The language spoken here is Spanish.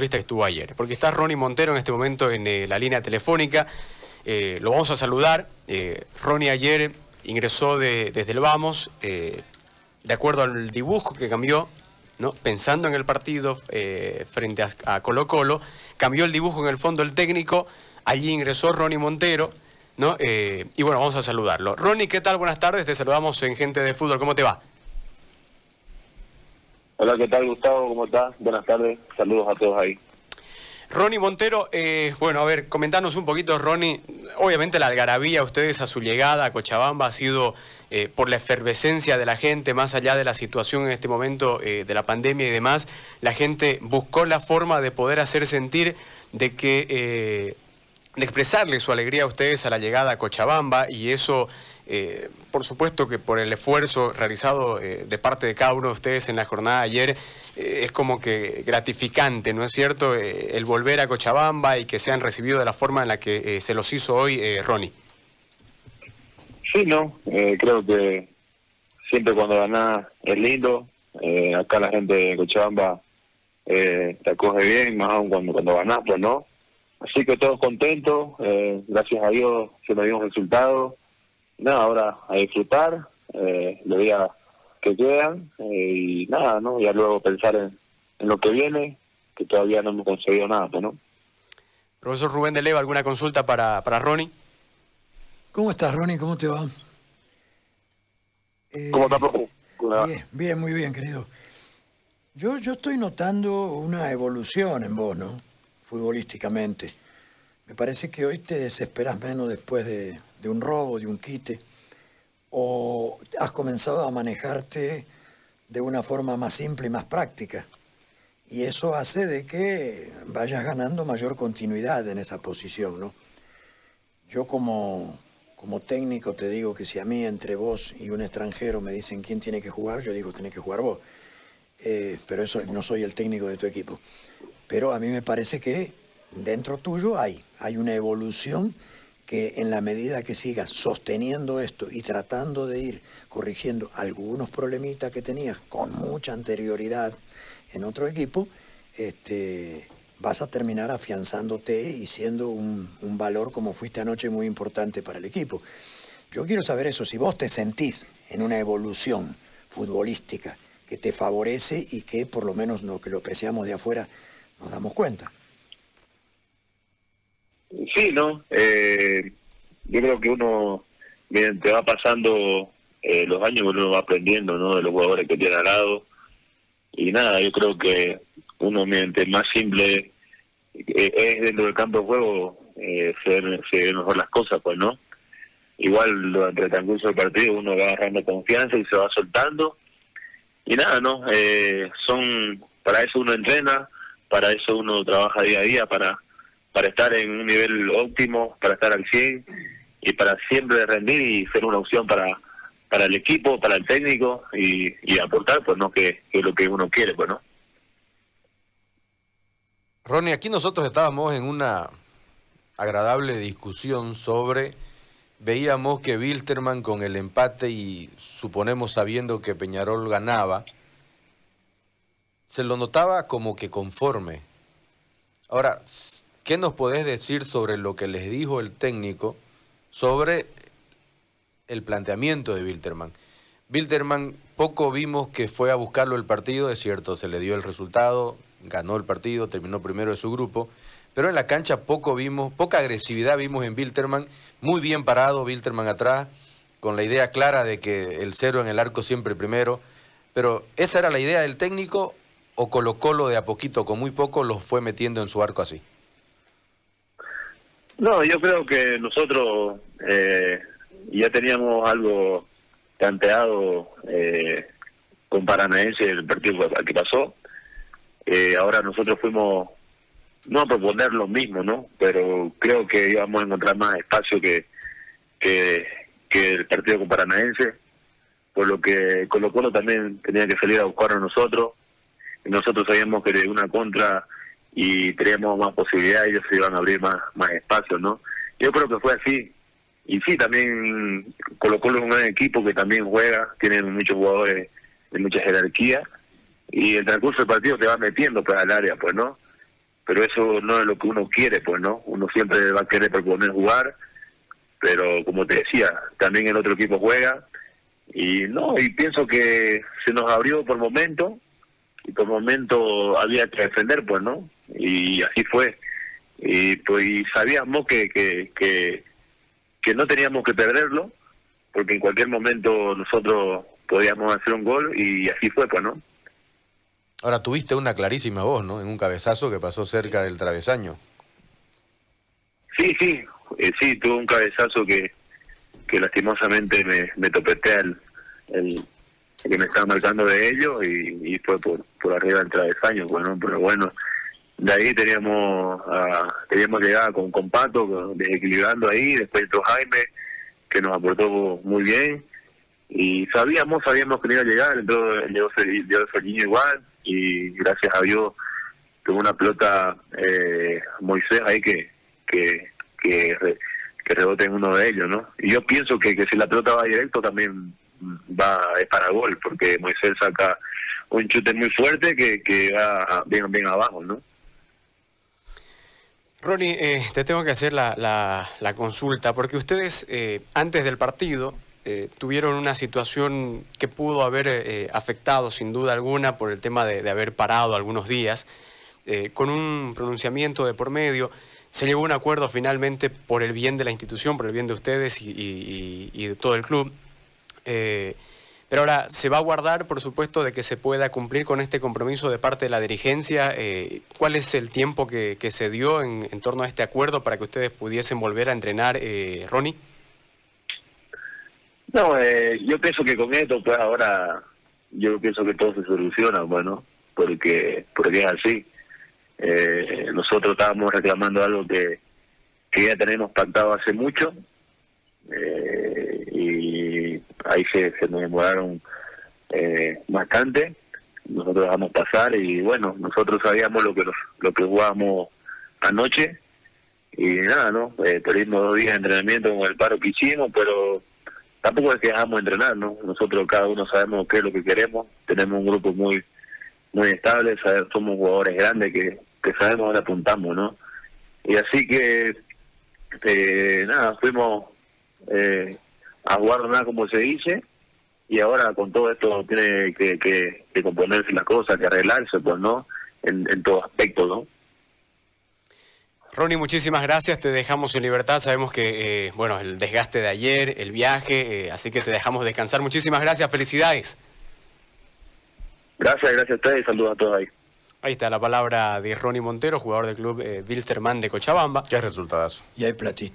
futbolista que estuvo ayer. Porque está Ronnie Montero en este momento en eh, la línea telefónica. Eh, lo vamos a saludar. Ronnie ayer ingresó desde el Vamos, de acuerdo al dibujo que cambió, ¿no? pensando en el partido frente a, Colo Colo, cambió el dibujo en el fondo el técnico. Allí ingresó Ronnie Montero. ¿no? y bueno, vamos a saludarlo. Ronnie, ¿qué tal? Buenas tardes. Te saludamos en Gente de Fútbol. ¿Cómo te va? Hola, ¿qué tal Gustavo? ¿Cómo estás? Buenas tardes, saludos a todos ahí. Ronnie Montero, eh, bueno, a ver, comentanos un poquito, Ronnie. Obviamente la algarabía, ustedes a su llegada a Cochabamba ha sido eh, por la efervescencia de la gente, más allá de la situación en este momento eh, de la pandemia y demás, la gente buscó la forma de poder hacer sentir de que, de expresarle su alegría a ustedes a la llegada a Cochabamba y eso eh, por supuesto que por el esfuerzo realizado eh, de parte de cada uno de ustedes en la jornada de ayer, eh, es como que gratificante, ¿no es cierto?, el volver a Cochabamba y que sean recibidos de la forma en la que se los hizo hoy Ronnie. Sí, no, creo que siempre cuando ganás es lindo, acá la gente de Cochabamba te acoge bien, más aún cuando, cuando ganás, pues no. Así que todos contentos, gracias a Dios se me dio un resultado nada, ahora a disfrutar eh, los días que quedan eh, y nada, ¿no? Ya luego pensar en, lo que viene, que todavía no hemos conseguido nada, pues, ¿no? Profesor Rubén de Leva, ¿alguna consulta para, para Ronnie? ¿Cómo estás, Ronnie? ¿Cómo te va? ¿Cómo estás, profe? Bien, bien, muy bien, querido. Yo, yo estoy notando una evolución en vos, ¿no? Futbolísticamente. Me parece que hoy te desesperas menos después de, de un robo, de un quite, o has comenzado a manejarte de una forma más simple y más práctica. Y eso hace de que vayas ganando mayor continuidad en esa posición, ¿no? Yo como, como técnico te digo que si a mí entre vos y un extranjero me dicen quién tiene que jugar, yo digo tiene que jugar vos. Eh, pero eso no soy el técnico de tu equipo. Pero a mí me parece que dentro tuyo hay, hay una evolución que en la medida que sigas sosteniendo esto y tratando de ir corrigiendo algunos problemitas que tenías con mucha anterioridad en otro equipo, este, vas a terminar afianzándote y siendo un, un valor como fuiste anoche muy importante para el equipo. Yo quiero saber eso, si vos te sentís en una evolución futbolística que te favorece y que por lo menos lo que lo apreciamos de afuera nos damos cuenta. Sí, ¿no? Eh, yo creo que uno, mediante va pasando eh, los años, uno va aprendiendo, ¿no? De los jugadores que tiene al lado. Y nada, yo creo que uno, mediante más simple eh, es dentro del campo de juego, eh, se, ven mejor las cosas, pues, ¿no? Igual durante el transcurso del partido uno va agarrando confianza y se va soltando. Y nada, ¿no? Eh, son, para eso uno entrena, para eso uno trabaja día a día, para para estar en un nivel óptimo, para estar al 100 y para siempre rendir y ser una opción para para el equipo, para el técnico y, y aportar, pues no que, es lo que uno quiere, pues no. Ronnie, aquí nosotros estábamos en una agradable discusión sobre, veíamos que Wilterman con el empate y suponemos sabiendo que Peñarol ganaba, se lo notaba como que conforme. Ahora, ¿Qué nos podés decir sobre lo que les dijo el técnico sobre el planteamiento de Wilterman? Wilterman poco vimos que fue a buscarlo el partido, es cierto, se le dio el resultado, ganó el partido, terminó primero de su grupo, pero en la cancha poco vimos, poca agresividad vimos en Wilterman, muy bien parado Wilterman atrás, con la idea clara de que el cero en el arco siempre primero, pero ¿esa era la idea del técnico o Colo Colo de a poquito, con muy poco, los fue metiendo en su arco así? No, yo creo que nosotros eh, ya teníamos algo planteado eh, con Paranaense el partido que pasó. Eh, ahora nosotros fuimos no a proponer lo mismo, ¿no? Pero creo que íbamos a encontrar más espacio que, que, que el partido con Paranaense, por lo que Colo Colo también tenía que salir a buscar a nosotros. Nosotros sabíamos que de una contra y teníamos más posibilidades, ellos se iban a abrir más, más espacios, ¿no? Yo creo que fue así. Y sí, también Colo es un gran equipo que también juega, tienen muchos jugadores de mucha jerarquía, y el transcurso del partido te va metiendo para pues, el área, pues, ¿no? pero eso no es lo que uno quiere, pues, ¿no? Uno siempre va a querer proponer jugar, pero como te decía, también el otro equipo juega, y no, y pienso que se nos abrió por momento, y por momento había que defender, pues, ¿no? Y así fue. Y pues y sabíamos que, que, que, que no teníamos que perderlo, porque en cualquier momento nosotros podíamos hacer un gol y así fue, pues, ¿no? Ahora tuviste una clarísima voz, ¿no? En un cabezazo que pasó cerca del travesaño. Sí, sí, eh, sí, tuve un cabezazo que, que lastimosamente me, me topeté el, el, que me estaba marcando de ellos y, y fue por, por arriba del travesaño, bueno, pero bueno, de ahí teníamos uh, teníamos llegada con, con Pato, desequilibrando ahí, después entró Jaime, que nos aportó muy bien, y sabíamos, sabíamos que iba a llegar, entró llegó Serginho igual, y gracias a Dios tuvo una pelota eh, Moisés ahí que que, que, que rebote en uno de ellos, ¿no? Y yo pienso que, que si la pelota va directo también va es para gol, porque Moisés saca un chute muy fuerte que, que va bien, bien abajo, ¿no? Ronnie, eh, te tengo que hacer la, la, consulta, porque ustedes eh, antes del partido eh, tuvieron una situación que pudo haber afectado sin duda alguna por el tema de, de haber parado algunos días, con un pronunciamiento de por medio. Se llegó a un acuerdo finalmente por el bien de la institución, por el bien de ustedes y, y, y de todo el club. Pero ahora se va a guardar, por supuesto, de que se pueda cumplir con este compromiso de parte de la dirigencia. Eh, ¿Cuál es el tiempo que, se dio en, en, torno a este acuerdo para que ustedes pudiesen volver a entrenar, eh, Ronnie? No, eh, yo pienso que con esto, pues ahora, yo pienso que todo se soluciona, bueno, porque, porque es así. Eh, nosotros estábamos reclamando algo que, ya tenemos pactado hace mucho eh, ahí se, se demoraron eh, bastante. Nosotros dejamos pasar y bueno, nosotros sabíamos lo que lo que jugábamos anoche y nada, ¿no? Eh, perdimos dos días de entrenamiento con el paro que hicimos, pero tampoco es que dejamos de entrenar, ¿no? Nosotros cada uno sabemos qué es lo que queremos, tenemos un grupo muy muy estable, sabemos, somos jugadores grandes que, que sabemos dónde apuntamos, ¿no? Y así que, eh, nada, fuimos eh, a jugar nada como se dice, y ahora con todo esto tiene que, que, que componerse las cosas, que arreglarse, pues, ¿no? En, en todo aspecto, ¿no? Ronnie, muchísimas gracias. Te dejamos en libertad. Sabemos que, eh, bueno, el desgaste de ayer, el viaje, eh, así que te dejamos descansar. Muchísimas gracias. Felicidades. Gracias, gracias a ustedes saludos a todos ahí. Ahí está la palabra de Ronnie Montero, jugador del club eh, Wilstermann de Cochabamba. Qué resultados. Y hay platito.